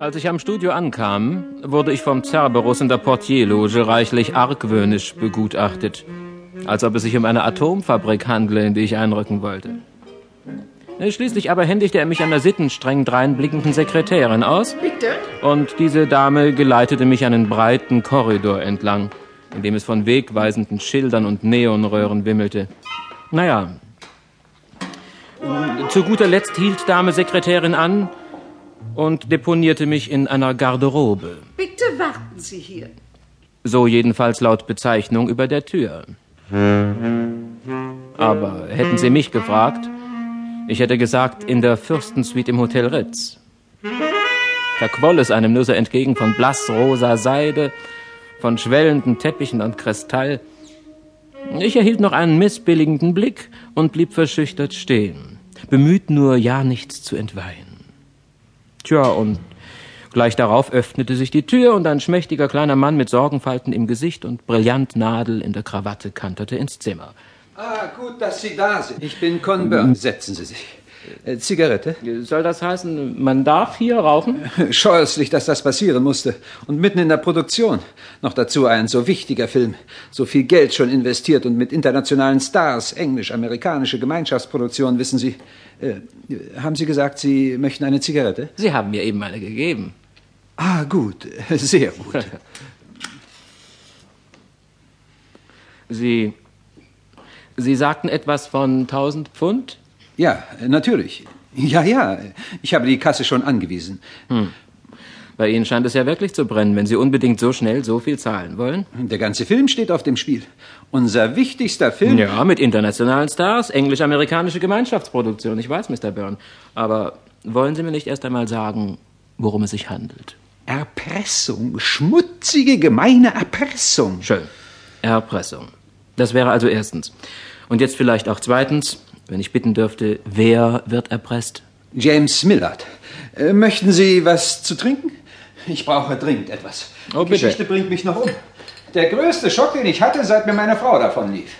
Als ich am Studio ankam, wurde ich vom Cerberus in der Portierloge reichlich argwöhnisch begutachtet, als ob es sich um eine Atomfabrik handle, in die ich einrücken wollte. Schließlich aber händigte er mich einer sittenstreng dreinblickenden Sekretärin aus. Bitte? Und diese Dame geleitete mich einen breiten Korridor entlang, in dem es von wegweisenden Schildern und Neonröhren wimmelte. Naja. Zu guter Letzt hielt Dame Sekretärin an und deponierte mich in einer Garderobe. Bitte warten Sie hier. So jedenfalls laut Bezeichnung über der Tür. Aber hätten Sie mich gefragt, ich hätte gesagt, in der Fürstensuite im Hotel Ritz. Da quoll es einem nur so entgegen von blassrosa Seide, von schwellenden Teppichen und Kristall. Ich erhielt noch einen missbilligenden Blick und blieb verschüchtert stehen, bemüht nur ja nichts zu entweihen. Tja, und gleich darauf öffnete sich die Tür und ein schmächtiger kleiner Mann mit Sorgenfalten im Gesicht und Brillantnadel in der Krawatte kanterte ins Zimmer. Ah, gut, dass Sie da sind. Ich bin Conburn. Setzen Sie sich. Äh, Zigarette? Soll das heißen, man darf hier rauchen? Scheußlich, dass das passieren musste. Und mitten in der Produktion. Noch dazu ein so wichtiger Film. So viel Geld schon investiert und mit internationalen Stars. Englisch-amerikanische Gemeinschaftsproduktion, wissen Sie. Äh, haben Sie gesagt, Sie möchten eine Zigarette? Sie haben mir eben eine gegeben. Ah, gut. Sehr gut. Sie Sie sagten etwas von 1000 Pfund? Ja, natürlich. Ja, ja, ich habe die Kasse schon angewiesen. Hm. Bei Ihnen scheint es ja wirklich zu brennen, wenn Sie unbedingt so schnell so viel zahlen wollen. Der ganze Film steht auf dem Spiel. Unser wichtigster Film. Ja, mit internationalen Stars, englisch-amerikanische Gemeinschaftsproduktion. Ich weiß, Mr. Byrne. Aber wollen Sie mir nicht erst einmal sagen, worum es sich handelt? Erpressung. Schmutzige, gemeine Erpressung. Schön. Erpressung. Das wäre also erstens. Und jetzt vielleicht auch zweitens, wenn ich bitten dürfte, wer wird erpresst? James Millard. Äh, möchten Sie was zu trinken? Ich brauche dringend etwas. Oh, Die Geschichte bringt mich noch um. Der größte Schock, den ich hatte, seit mir meine Frau davon lief.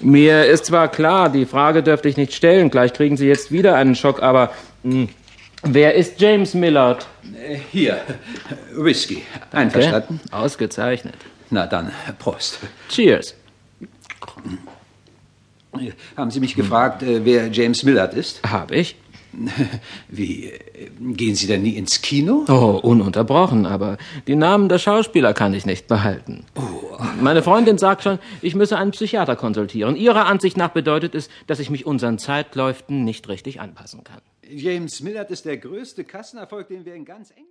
Mir ist zwar klar, die Frage dürfte ich nicht stellen. Gleich kriegen Sie jetzt wieder einen Schock, aber mh, hm, wer ist James Millard? Äh, hier, Whisky. Einverstanden? Okay. Ausgezeichnet. Na dann, Prost. Cheers. Haben Sie mich gefragt, äh, wer James Millard ist? Habe ich. Wie, äh, gehen Sie denn nie ins Kino? Oh, ununterbrochen, aber die Namen der Schauspieler kann ich nicht behalten. Oh. Meine Freundin sagt schon, ich müsse einen Psychiater konsultieren. Ihrer Ansicht nach bedeutet es, dass ich mich unseren Zeitläuften nicht richtig anpassen kann. James Millard ist der größte Kassenerfolg, den wir in ganz England